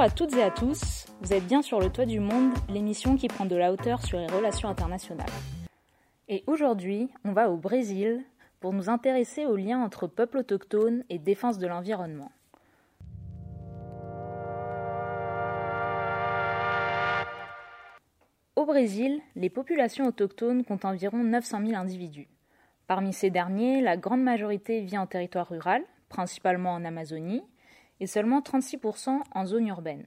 Bonjour à toutes et à tous, vous êtes bien sur le toit du monde, l'émission qui prend de la hauteur sur les relations internationales. Et aujourd'hui, on va au Brésil pour nous intéresser aux liens entre peuples autochtones et défense de l'environnement. Au Brésil, les populations autochtones comptent environ 900 000 individus. Parmi ces derniers, la grande majorité vit en territoire rural, principalement en Amazonie, et seulement 36% en zone urbaine.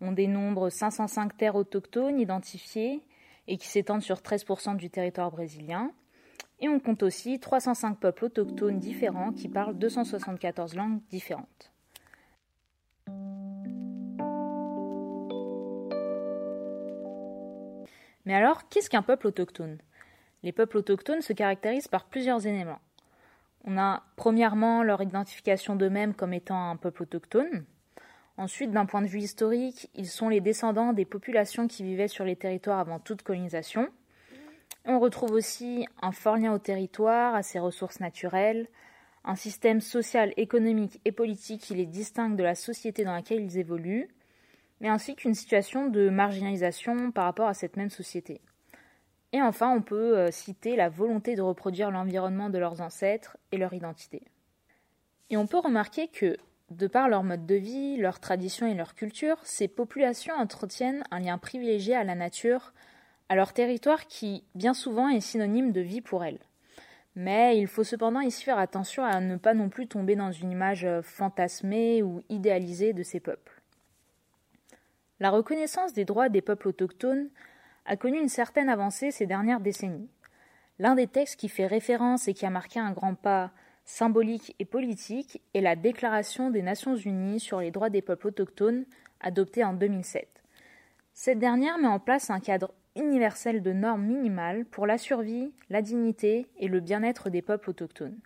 On dénombre 505 terres autochtones identifiées et qui s'étendent sur 13% du territoire brésilien. Et on compte aussi 305 peuples autochtones différents qui parlent 274 langues différentes. Mais alors, qu'est-ce qu'un peuple autochtone? Les peuples autochtones se caractérisent par plusieurs éléments. On a premièrement leur identification d'eux-mêmes comme étant un peuple autochtone. Ensuite, d'un point de vue historique, ils sont les descendants des populations qui vivaient sur les territoires avant toute colonisation. On retrouve aussi un fort lien au territoire, à ses ressources naturelles, un système social, économique et politique qui les distingue de la société dans laquelle ils évoluent, mais ainsi qu'une situation de marginalisation par rapport à cette même société. Et enfin, on peut euh, citer la volonté de reproduire l'environnement de leurs ancêtres et leur identité. Et on peut remarquer que, de par leur mode de vie, leurs traditions et leur culture, ces populations entretiennent un lien privilégié à la nature, à leur territoire qui, bien souvent, est synonyme de vie pour elles. Mais il faut cependant ici faire attention à ne pas non plus tomber dans une image euh, fantasmée ou idéalisée de ces peuples. La reconnaissance des droits des peuples autochtones a connu une certaine avancée ces dernières décennies. L'un des textes qui fait référence et qui a marqué un grand pas symbolique et politique est la Déclaration des Nations Unies sur les droits des peuples autochtones, adoptée en 2007. Cette dernière met en place un cadre universel de normes minimales pour la survie, la dignité et le bien-être des peuples autochtones.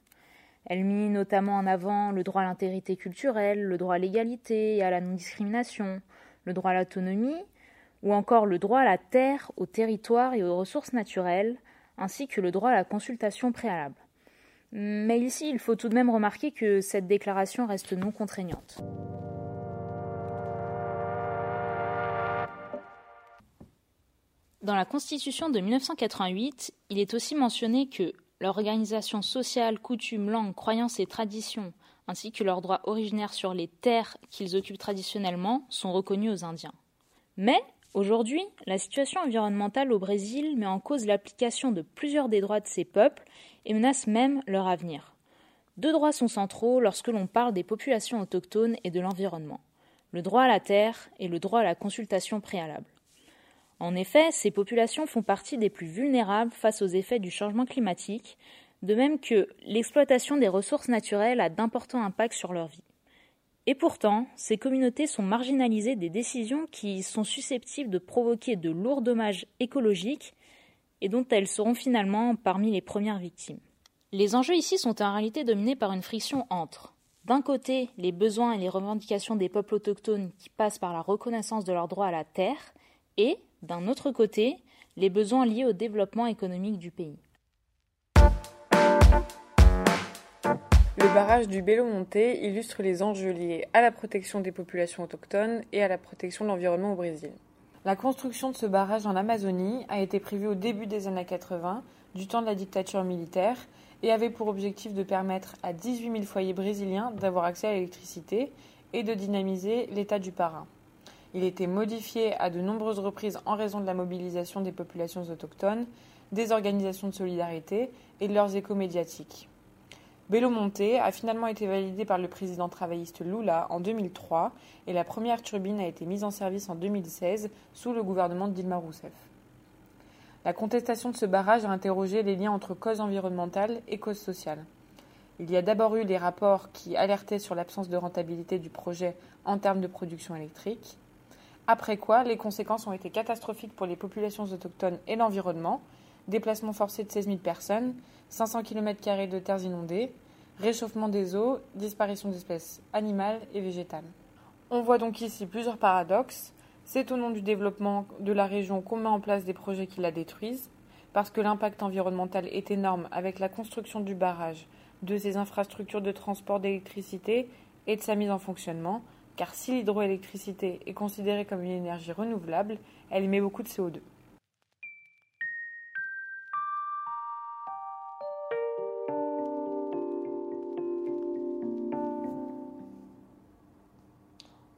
Elle mit notamment en avant le droit à l'intégrité culturelle, le droit à l'égalité et à la non-discrimination, le droit à l'autonomie ou encore le droit à la terre, au territoire et aux ressources naturelles, ainsi que le droit à la consultation préalable. Mais ici, il faut tout de même remarquer que cette déclaration reste non contraignante. Dans la Constitution de 1988, il est aussi mentionné que l'organisation sociale, coutumes, langues, croyances et traditions, ainsi que leurs droits originaires sur les terres qu'ils occupent traditionnellement, sont reconnus aux Indiens. Mais Aujourd'hui, la situation environnementale au Brésil met en cause l'application de plusieurs des droits de ces peuples et menace même leur avenir. Deux droits sont centraux lorsque l'on parle des populations autochtones et de l'environnement le droit à la terre et le droit à la consultation préalable. En effet, ces populations font partie des plus vulnérables face aux effets du changement climatique, de même que l'exploitation des ressources naturelles a d'importants impacts sur leur vie. Et pourtant, ces communautés sont marginalisées des décisions qui sont susceptibles de provoquer de lourds dommages écologiques et dont elles seront finalement parmi les premières victimes. Les enjeux ici sont en réalité dominés par une friction entre, d'un côté, les besoins et les revendications des peuples autochtones qui passent par la reconnaissance de leur droit à la terre, et, d'un autre côté, les besoins liés au développement économique du pays. Le barrage du Belo Monte illustre les enjeux liés à la protection des populations autochtones et à la protection de l'environnement au Brésil. La construction de ce barrage en Amazonie a été prévue au début des années 80, du temps de la dictature militaire, et avait pour objectif de permettre à 18 000 foyers brésiliens d'avoir accès à l'électricité et de dynamiser l'état du Pará. Il était modifié à de nombreuses reprises en raison de la mobilisation des populations autochtones, des organisations de solidarité et de leurs échos médiatiques. Belo Monte a finalement été validé par le président travailliste Lula en 2003 et la première turbine a été mise en service en 2016 sous le gouvernement de Dilma Rousseff. La contestation de ce barrage a interrogé les liens entre causes environnementales et causes sociales. Il y a d'abord eu les rapports qui alertaient sur l'absence de rentabilité du projet en termes de production électrique. Après quoi, les conséquences ont été catastrophiques pour les populations autochtones et l'environnement. Déplacement forcé de 16 000 personnes, 500 km de terres inondées, réchauffement des eaux, disparition d'espèces animales et végétales. On voit donc ici plusieurs paradoxes. C'est au nom du développement de la région qu'on met en place des projets qui la détruisent, parce que l'impact environnemental est énorme avec la construction du barrage, de ses infrastructures de transport d'électricité et de sa mise en fonctionnement, car si l'hydroélectricité est considérée comme une énergie renouvelable, elle émet beaucoup de CO2.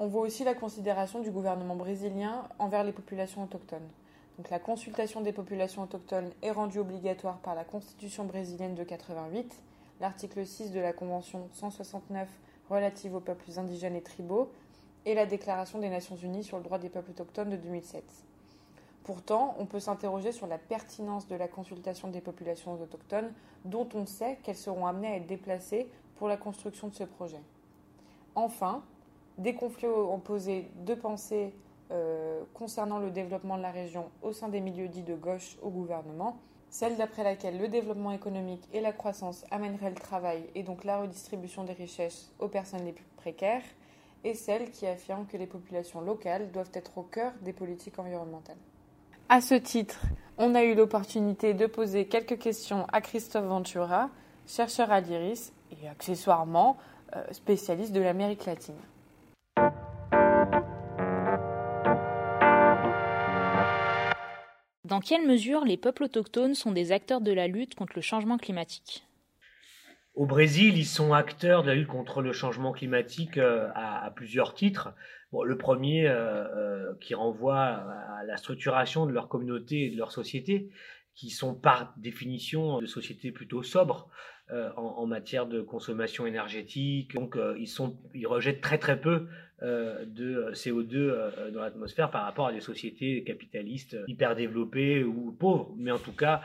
On voit aussi la considération du gouvernement brésilien envers les populations autochtones. Donc, la consultation des populations autochtones est rendue obligatoire par la Constitution brésilienne de 88, l'article 6 de la Convention 169 relative aux peuples indigènes et tribaux et la Déclaration des Nations Unies sur le droit des peuples autochtones de 2007. Pourtant, on peut s'interroger sur la pertinence de la consultation des populations autochtones dont on sait qu'elles seront amenées à être déplacées pour la construction de ce projet. Enfin, des conflits ont posé deux pensées euh, concernant le développement de la région au sein des milieux dits de gauche au gouvernement, celle d'après laquelle le développement économique et la croissance amèneraient le travail et donc la redistribution des richesses aux personnes les plus précaires, et celle qui affirme que les populations locales doivent être au cœur des politiques environnementales. À ce titre, on a eu l'opportunité de poser quelques questions à Christophe Ventura, chercheur à l'IRIS et accessoirement euh, spécialiste de l'Amérique latine. Dans quelle mesure les peuples autochtones sont des acteurs de la lutte contre le changement climatique? Au Brésil, ils sont acteurs de la lutte contre le changement climatique euh, à, plusieurs titres. le premier euh, euh, qui renvoie à la structuration de leur communauté et de leur société, qui sont par définition de sociétés plutôt sobres. En, matière de consommation énergétique. Donc, ils, ils rejettent très très peu de CO2 dans l'atmosphère par rapport à des sociétés capitalistes hyper développées ou pauvres. Mais en tout cas,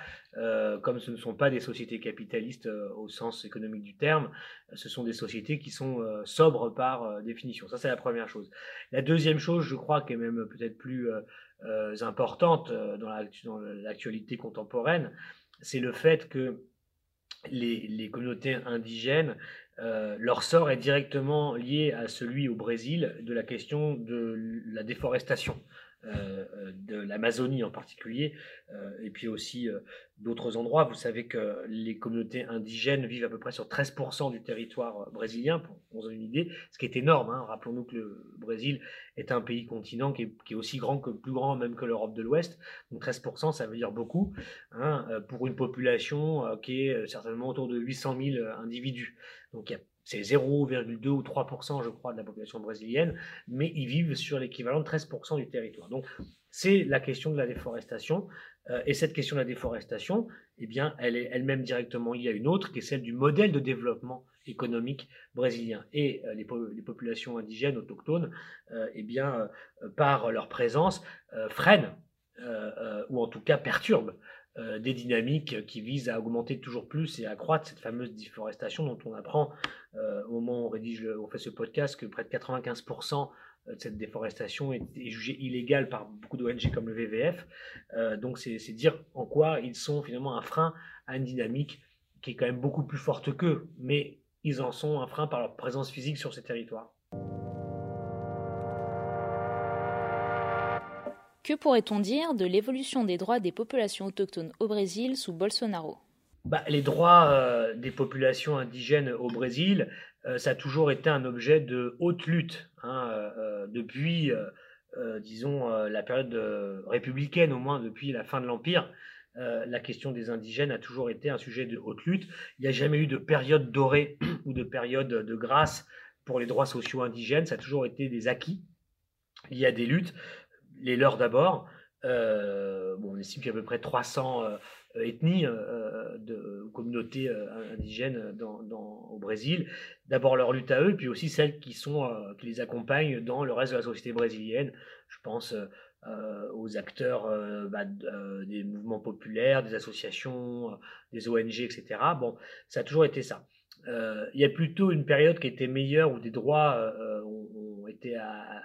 comme ce ne sont pas des sociétés capitalistes au sens économique du terme, ce sont des sociétés qui sont sobres par définition. Ça, c'est la première chose. La deuxième chose, je crois, qui est même peut-être plus importante dans l'actualité contemporaine, c'est le fait que les, communautés indigènes, euh, leur sort est directement lié à celui au Brésil de la question de la déforestation. Euh, euh, de l'Amazonie en particulier, euh, et puis aussi d'autres endroits. Vous savez que les communautés indigènes vivent à peu près sur 13% du territoire brésilien, pour vous donner une idée, ce qui est énorme. Hein. Rappelons-nous que le Brésil est un pays continent qui est, aussi grand que plus grand même que l'Europe de l'Ouest. Donc 13%, ça veut dire beaucoup hein, pour une population qui est certainement autour de 800 000 individus. Donc il a c'est 0,2 ou 3%, je crois, de la population brésilienne, mais ils vivent sur l'équivalent de 13% du territoire. Donc, c'est la question de la déforestation. Euh, et cette question de la déforestation, eh bien, elle est elle-même directement liée à une autre, qui est celle du modèle de développement économique brésilien. Et euh, les, populations indigènes, autochtones, euh, eh par leur présence, freinent, ou en tout cas perturbent euh, des dynamiques qui visent à augmenter toujours plus et à accroître cette fameuse déforestation dont on apprend euh, au moment où on, rédige on fait ce podcast que près de 95% de cette déforestation est, jugée illégale par beaucoup d'ONG comme le VVF. Euh, donc c'est dire en quoi ils sont finalement un frein à une dynamique qui est quand même beaucoup plus forte qu'eux, mais ils en sont un frein par leur présence physique sur ces territoires. Que pourrait-on dire de l'évolution des droits des populations autochtones au Brésil sous Bolsonaro? Bah, Les droits euh, des populations indigènes au Brésil, euh, ça a toujours été un objet de haute lutte hein, euh, depuis, disons, la période républicaine, au moins depuis la fin de l'Empire. la question des indigènes a toujours été un sujet de haute lutte. Il n'y a jamais eu de période dorée ou de période de grâce pour les droits sociaux indigènes. Ça a toujours été des acquis Il y a des luttes les leurs d'abord. Euh, bon, on estime qu'il y a à peu près 300 euh, ethnies euh, de communautés indigènes au Brésil. D'abord leur lutte à eux, puis aussi celles qui, sont, qui les accompagnent dans le reste de la société brésilienne. Je pense aux acteurs bah, des mouvements populaires, des associations, des ONG, etc. Bon, ça a toujours été ça. Il y a plutôt une période qui était meilleure où des droits été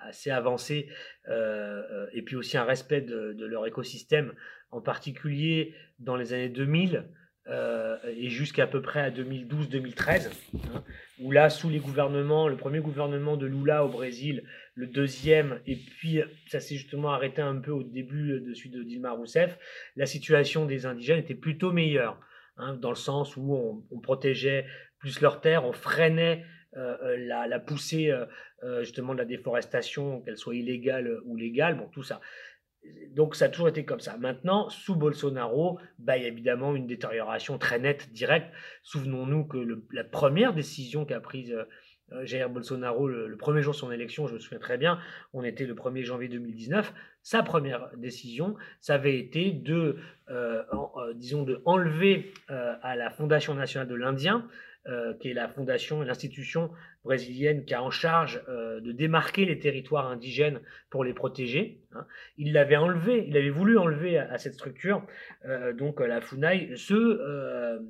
assez avancés, euh, euh, et puis aussi un respect de, leur écosystème, en particulier dans les années 2000 euh, et jusqu'à peu près à 2012-2013, hein, où là, sous les gouvernements, le premier gouvernement de Lula au Brésil, le deuxième, et puis ça s'est justement arrêté un peu au début de celui de Dilma Rousseff, la situation des indigènes était plutôt meilleure. Hein, dans le sens où on, protégeait plus leurs terres, on freinait la, la, poussée justement de la déforestation, qu'elle soit illégale ou légale, bon, tout ça. Donc ça a toujours été comme ça. Maintenant, sous Bolsonaro, bah, il y a évidemment une détérioration très nette, directe. Souvenons-nous que la première décision qu'a prise euh, Jair Bolsonaro, le, premier jour de son élection, je me souviens très bien, on était le 1er janvier 2019, sa première décision, ça avait été de, euh, euh, disons, de enlever à la Fondation nationale de l'Indien, qui est la fondation, l'institution brésilienne qui a en charge de démarquer les territoires indigènes pour les protéger. Hein. Il l'avait enlevé, il avait voulu enlever à, cette structure, donc la FUNAI, ce,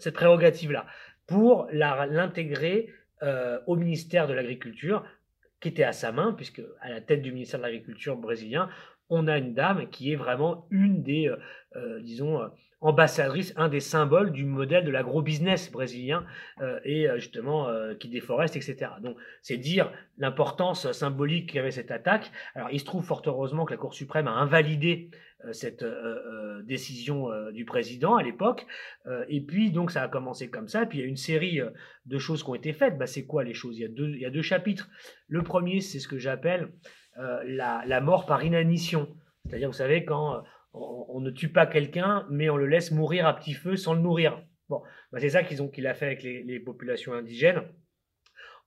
cette prérogative-là, pour l'intégrer euh, au ministère de l'Agriculture, qui était à sa main, puisque à la tête du ministère de l'Agriculture brésilien, on a une dame qui est vraiment une des, euh, euh, disons, ambassadrices, un des symboles du modèle de l'agro-business brésilien et justement qui déforeste, etc. Donc c'est dire l'importance symbolique qu'avait cette attaque. Alors il se trouve fort heureusement que la Cour suprême a invalidé euh, cette euh, euh, décision du président à l'époque. et puis, donc, ça a commencé comme ça. puis, il y a une série de choses qui ont été faites. Bah, c'est quoi les choses? Il y, a deux, il y a deux chapitres. Le premier, c'est ce que j'appelle la, la, mort par inanition. C'est-à-dire, vous savez, quand on, ne tue pas quelqu'un, mais on le laisse mourir à petit feu sans le nourrir. Bon, bah, c'est ça qu'ils ont qu'il a fait avec les, les populations indigènes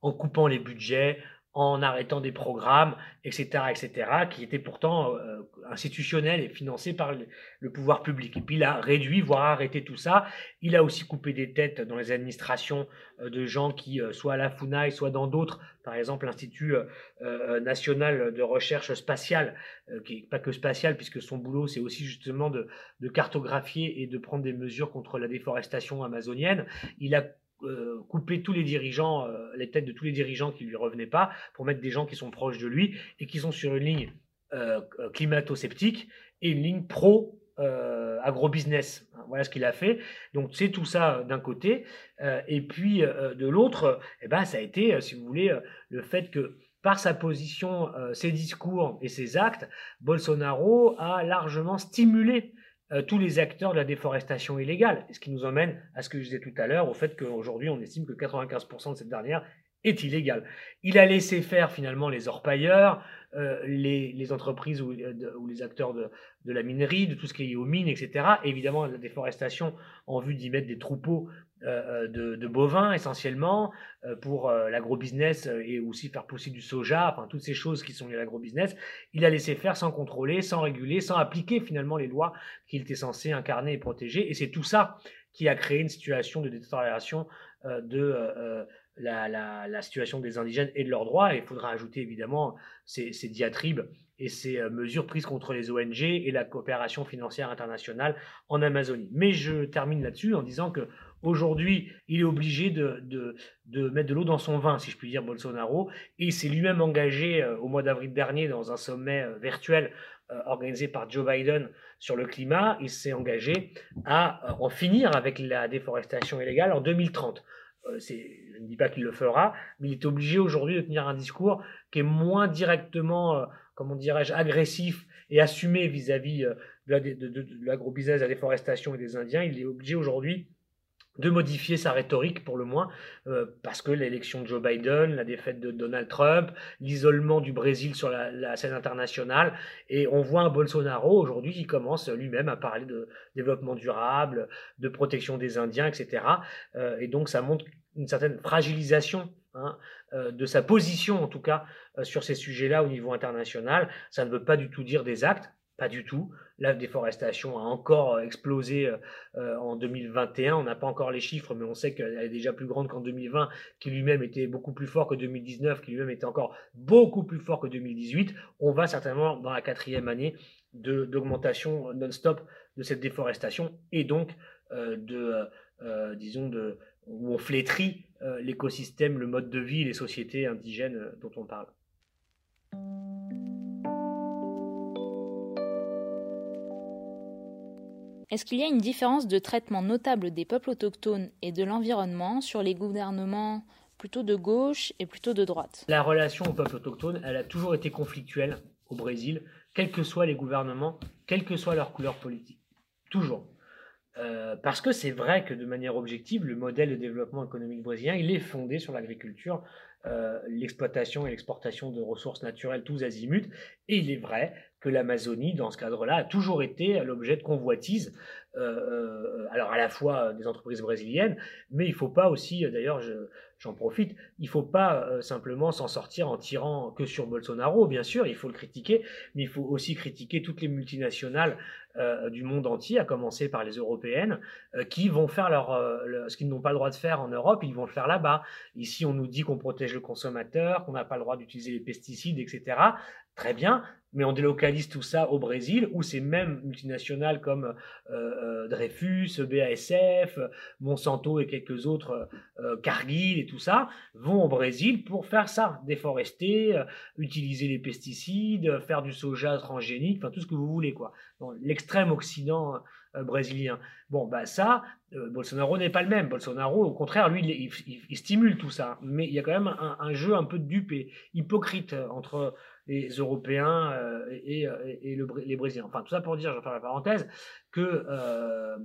en coupant les budgets, en arrêtant des programmes, etc., etc., qui étaient pourtant euh, institutionnels et financés par le, pouvoir public. Et puis il a réduit, voire arrêté tout ça. Il a aussi coupé des têtes dans les administrations euh, de gens qui, euh, soit à la FUNAI, soit dans d'autres, par exemple l'Institut national de recherche spatiale, qui n'est pas que spatial, puisque son boulot, c'est aussi justement de, de cartographier et de prendre des mesures contre la déforestation amazonienne. Il a euh, couper tous les dirigeants, euh, les têtes de tous les dirigeants qui lui revenaient pas, pour mettre des gens qui sont proches de lui et qui sont sur une ligne euh, climato-sceptique et une ligne pro agro-business. Voilà ce qu'il a fait. Donc c'est tout ça d'un côté. et puis de l'autre, eh ben, ça a été, si vous voulez, le fait que par sa position, ses discours et ses actes, Bolsonaro a largement stimulé euh, tous les acteurs de la déforestation illégale. Ce qui nous emmène à ce que je disais tout à l'heure, au fait qu'aujourd'hui, on estime que 95% de cette dernière est illégale. Il a laissé faire finalement les orpailleurs, euh, les, entreprises ou, euh, les acteurs de, la minerie, de tout ce qui est aux mines, etc. Évidemment, la déforestation en vue d'y mettre des troupeaux de, de, bovins essentiellement pour l'agrobusiness et aussi faire pousser du soja, enfin toutes ces choses qui sont liées à l'agrobusiness. Il a laissé faire sans contrôler, sans réguler, sans appliquer finalement les lois qu'il était censé incarner et protéger. Et c'est tout ça qui a créé une situation de détérioration de la, situation des indigènes et de leurs droits. Et il faudra ajouter évidemment ces, diatribes et ces euh, mesures prises contre les ONG et la coopération financière internationale en Amazonie. Mais je termine là-dessus en disant que aujourd'hui, il est obligé de, de, mettre de l'eau dans son vin, si je puis dire, Bolsonaro, et il s'est lui-même engagé euh, au mois d'avril dernier dans un sommet euh, virtuel organisé par Joe Biden sur le climat. Il s'est engagé à en finir avec la déforestation illégale en 2030. Euh, je ne dis pas qu'il le fera, mais il est obligé aujourd'hui de tenir un discours qui est moins directement, euh, comment dirais-je, agressif et assumé vis-à-vis euh, de l'agrobusiness, de la déforestation et des Indiens. Il est obligé aujourd'hui de modifier sa rhétorique pour le moins, parce que l'élection de Joe Biden, la défaite de Donald Trump, l'isolement du Brésil sur la, scène internationale, et on voit un Bolsonaro aujourd'hui qui commence lui-même à parler de développement durable, de protection des Indiens, etc. et donc ça montre une certaine fragilisation hein, de sa position, en tout cas, sur ces sujets-là au niveau international. Ça ne veut pas du tout dire des actes, pas du tout. La déforestation a encore euh, explosé euh, euh, en 2021. On n'a pas encore les chiffres, mais on sait qu'elle est déjà plus grande qu'en 2020, qui lui-même était beaucoup plus fort que 2019, qui lui-même était encore beaucoup plus fort que 2018. On va certainement dans la quatrième année d'augmentation non-stop de cette déforestation et donc de, disons, de, où on flétrit l'écosystème, le mode de vie, les sociétés indigènes dont on parle. Est-ce qu'il y a une différence de traitement notable des peuples autochtones et de l'environnement sur les gouvernements plutôt de gauche et plutôt de droite? La relation aux peuples autochtones, elle a toujours été conflictuelle au Brésil, quels que soient les gouvernements, quelle que soit leur couleur politique. Toujours. parce que c'est vrai que de manière objective, le modèle de développement économique brésilien, il est fondé sur l'agriculture, l'exploitation et l'exportation de ressources naturelles tous azimuts. Et il est vrai que l'Amazonie, dans ce cadre-là, a toujours été l'objet de convoitises euh, alors à la fois des entreprises brésiliennes, mais il ne faut pas aussi, d'ailleurs j'en profite, il ne faut pas euh, simplement s'en sortir en tirant que sur Bolsonaro, bien sûr, il faut le critiquer, mais il faut aussi critiquer toutes les multinationales euh, du monde entier, à commencer par les européennes, qui vont faire leur, ce qu'ils n'ont pas le droit de faire en Europe, ils vont le faire là-bas. Ici, on nous dit qu'on protège le consommateur, qu'on n'a pas le droit d'utiliser les pesticides, etc. Très bien, mais on délocalise tout ça au Brésil, où ces mêmes multinationales comme euh, euh, Dreyfus, BASF, Monsanto et quelques autres, euh, Cargill et tout ça, vont au Brésil pour faire ça, déforester, utiliser les pesticides, faire du soja transgénique, enfin tout ce que vous voulez, quoi. L'extrême Occident brésilien. Bon, bah ça, Bolsonaro n'est pas le même. Bolsonaro, au contraire, lui, il, stimule tout ça. Mais il y a quand même un, un jeu un peu dupe et hypocrite entre les Européens euh, et, les Brésiliens. Enfin, tout ça pour dire, je vais faire la parenthèse, que euh,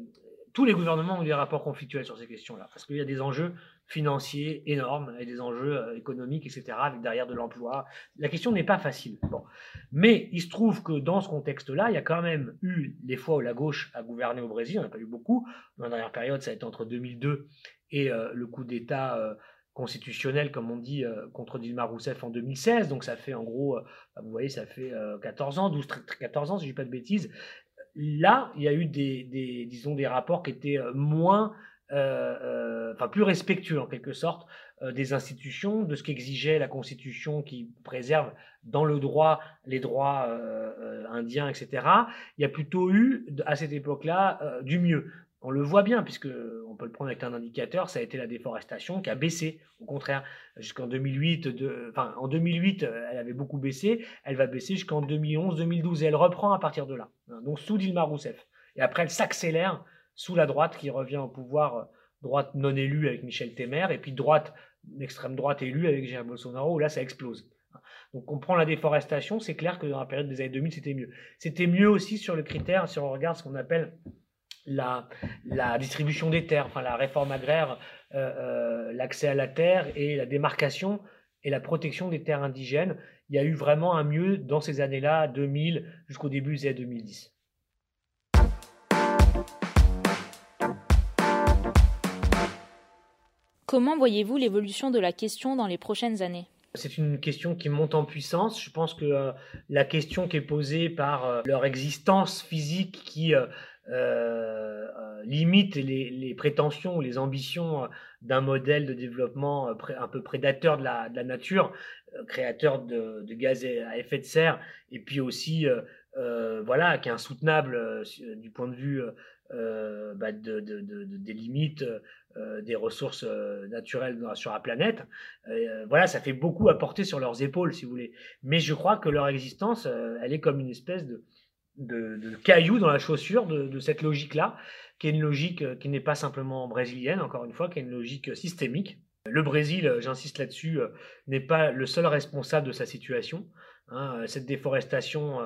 tous les gouvernements ont des rapports conflictuels sur ces questions-là, parce qu'il y a des enjeux financiers énormes et des enjeux euh, économiques, etc., avec derrière de l'emploi. La question n'est pas facile. Bon. Mais il se trouve que dans ce contexte-là, il y a quand même eu des fois où la gauche a gouverné au Brésil, on n'a pas eu beaucoup. Dans la dernière période, ça a été entre 2002 et le coup d'État constitutionnel, comme on dit, euh, contre Dilma Rousseff en 2016. Donc ça fait en gros, euh, bah, vous voyez, ça fait 14 euh, ans, 12, 14 ans, si je dis pas de bêtises. Là, il y a eu des, disons, des rapports qui étaient moins, enfin plus respectueux en quelque sorte des institutions, de ce qu'exigeait la Constitution qui préserve dans le droit les droits indiens, etc. Il y a plutôt eu à cette époque-là du mieux on le voit bien, puisque on peut le prendre avec un indicateur, ça a été la déforestation qui a baissé. Au contraire, jusqu'en 2008, enfin, en 2008, euh, elle avait beaucoup baissé, elle va baisser jusqu'en 2011, 2012, et elle reprend à partir de là. Hein, donc sous Dilma Rousseff. Et après, elle s'accélère sous la droite qui revient au pouvoir, euh, droite non élue avec Michel Temer, et puis droite, extrême droite élue avec Jair Bolsonaro, où là, ça explose. Donc on prend la déforestation, c'est clair que dans la période des années 2000, c'était mieux. C'était mieux aussi sur le critère, si on regarde ce qu'on appelle la, la, distribution des terres, enfin la réforme agraire, euh, euh, l'accès à la terre et la démarcation et la protection des terres indigènes. Il y a eu vraiment un mieux dans ces années-là, 2000 jusqu'au début des 2010. Comment voyez-vous l'évolution de la question dans les prochaines années? C'est une question qui monte en puissance. Je pense que euh, la question qui est posée par leur existence physique qui euh, limite les, prétentions ou les ambitions euh, d'un modèle de développement un peu prédateur de la, nature, créateur de, gaz à effet de serre, et puis aussi voilà, qui est insoutenable du point de vue bah, des limites des ressources naturelles sur la planète. voilà, ça fait beaucoup à porter sur leurs épaules, si vous voulez. Mais je crois que leur existence, elle est comme une espèce de, de, cailloux dans la chaussure de, cette logique-là, qui est une logique euh, qui n'est pas simplement brésilienne, encore une fois, qui est une logique systémique. Le Brésil, euh, j'insiste là-dessus, euh, n'est pas le seul responsable de sa situation. Hein. Cette déforestation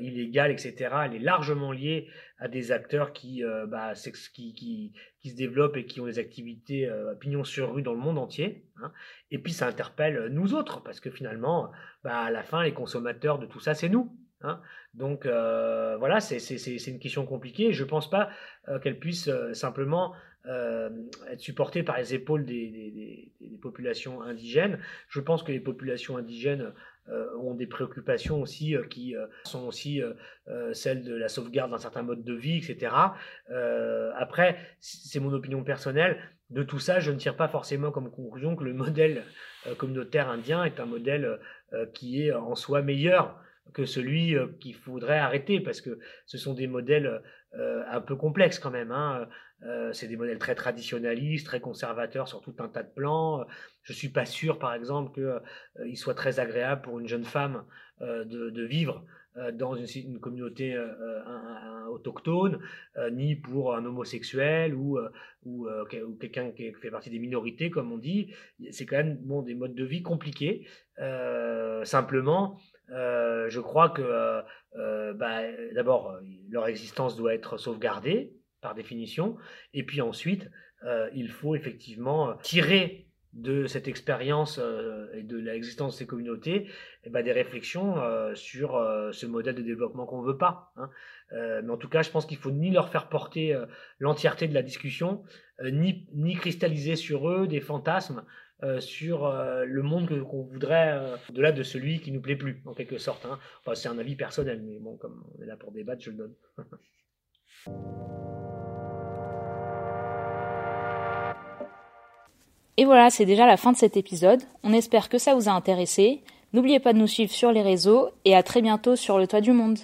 illégale, etc., elle est largement liée à des acteurs qui, bah, qui, qui, qui, se développent et qui ont des activités pignon sur rue dans le monde entier. Hein. Et puis ça interpelle nous autres, parce que finalement, bah, à la fin, les consommateurs de tout ça, c'est nous. Hein. Donc euh, voilà, c'est une question compliquée. Je ne pense pas euh, qu'elle puisse euh, simplement être supportée par les épaules des, populations indigènes. Je pense que les populations indigènes ont des préoccupations aussi qui sont aussi celles de la sauvegarde d'un certain mode de vie, etc. après, c'est mon opinion personnelle. De tout ça, je ne tire pas forcément comme conclusion que le modèle communautaire indien est un modèle qui est en soi meilleur que celui euh, qu'il faudrait arrêter parce que ce sont des modèles euh, un peu complexes quand même. Hein. Euh, c'est des modèles très traditionnalistes, très conservateurs sur tout un tas de plans. Je suis pas sûr, par exemple, qu'il soit très agréable pour une jeune femme de, vivre dans une, communauté autochtone, ni pour un homosexuel ou, ou, quelqu'un qui fait partie des minorités, comme on dit. C'est quand même bon, des modes de vie compliqués. simplement, euh, je crois que euh, euh, bah, d'abord, leur existence doit être sauvegardée. par définition. Et puis ensuite, il faut effectivement tirer de cette expérience et de l'existence de ces communautés eh ben, des réflexions sur ce modèle de développement qu'on ne veut pas. Hein. mais en tout cas, je pense qu'il faut ni leur faire porter l'entièreté de la discussion, ni, ni cristalliser sur eux des fantasmes euh, sur euh, le monde qu'on voudrait, euh, de là de celui qui nous plaît plus, en quelque sorte. Hein. c'est un avis personnel, mais bon, comme on est là pour débattre, je le donne. Et voilà, c'est déjà la fin de cet épisode. On espère que ça vous a intéressé. N'oubliez pas de nous suivre sur les réseaux et à très bientôt sur le toit du monde.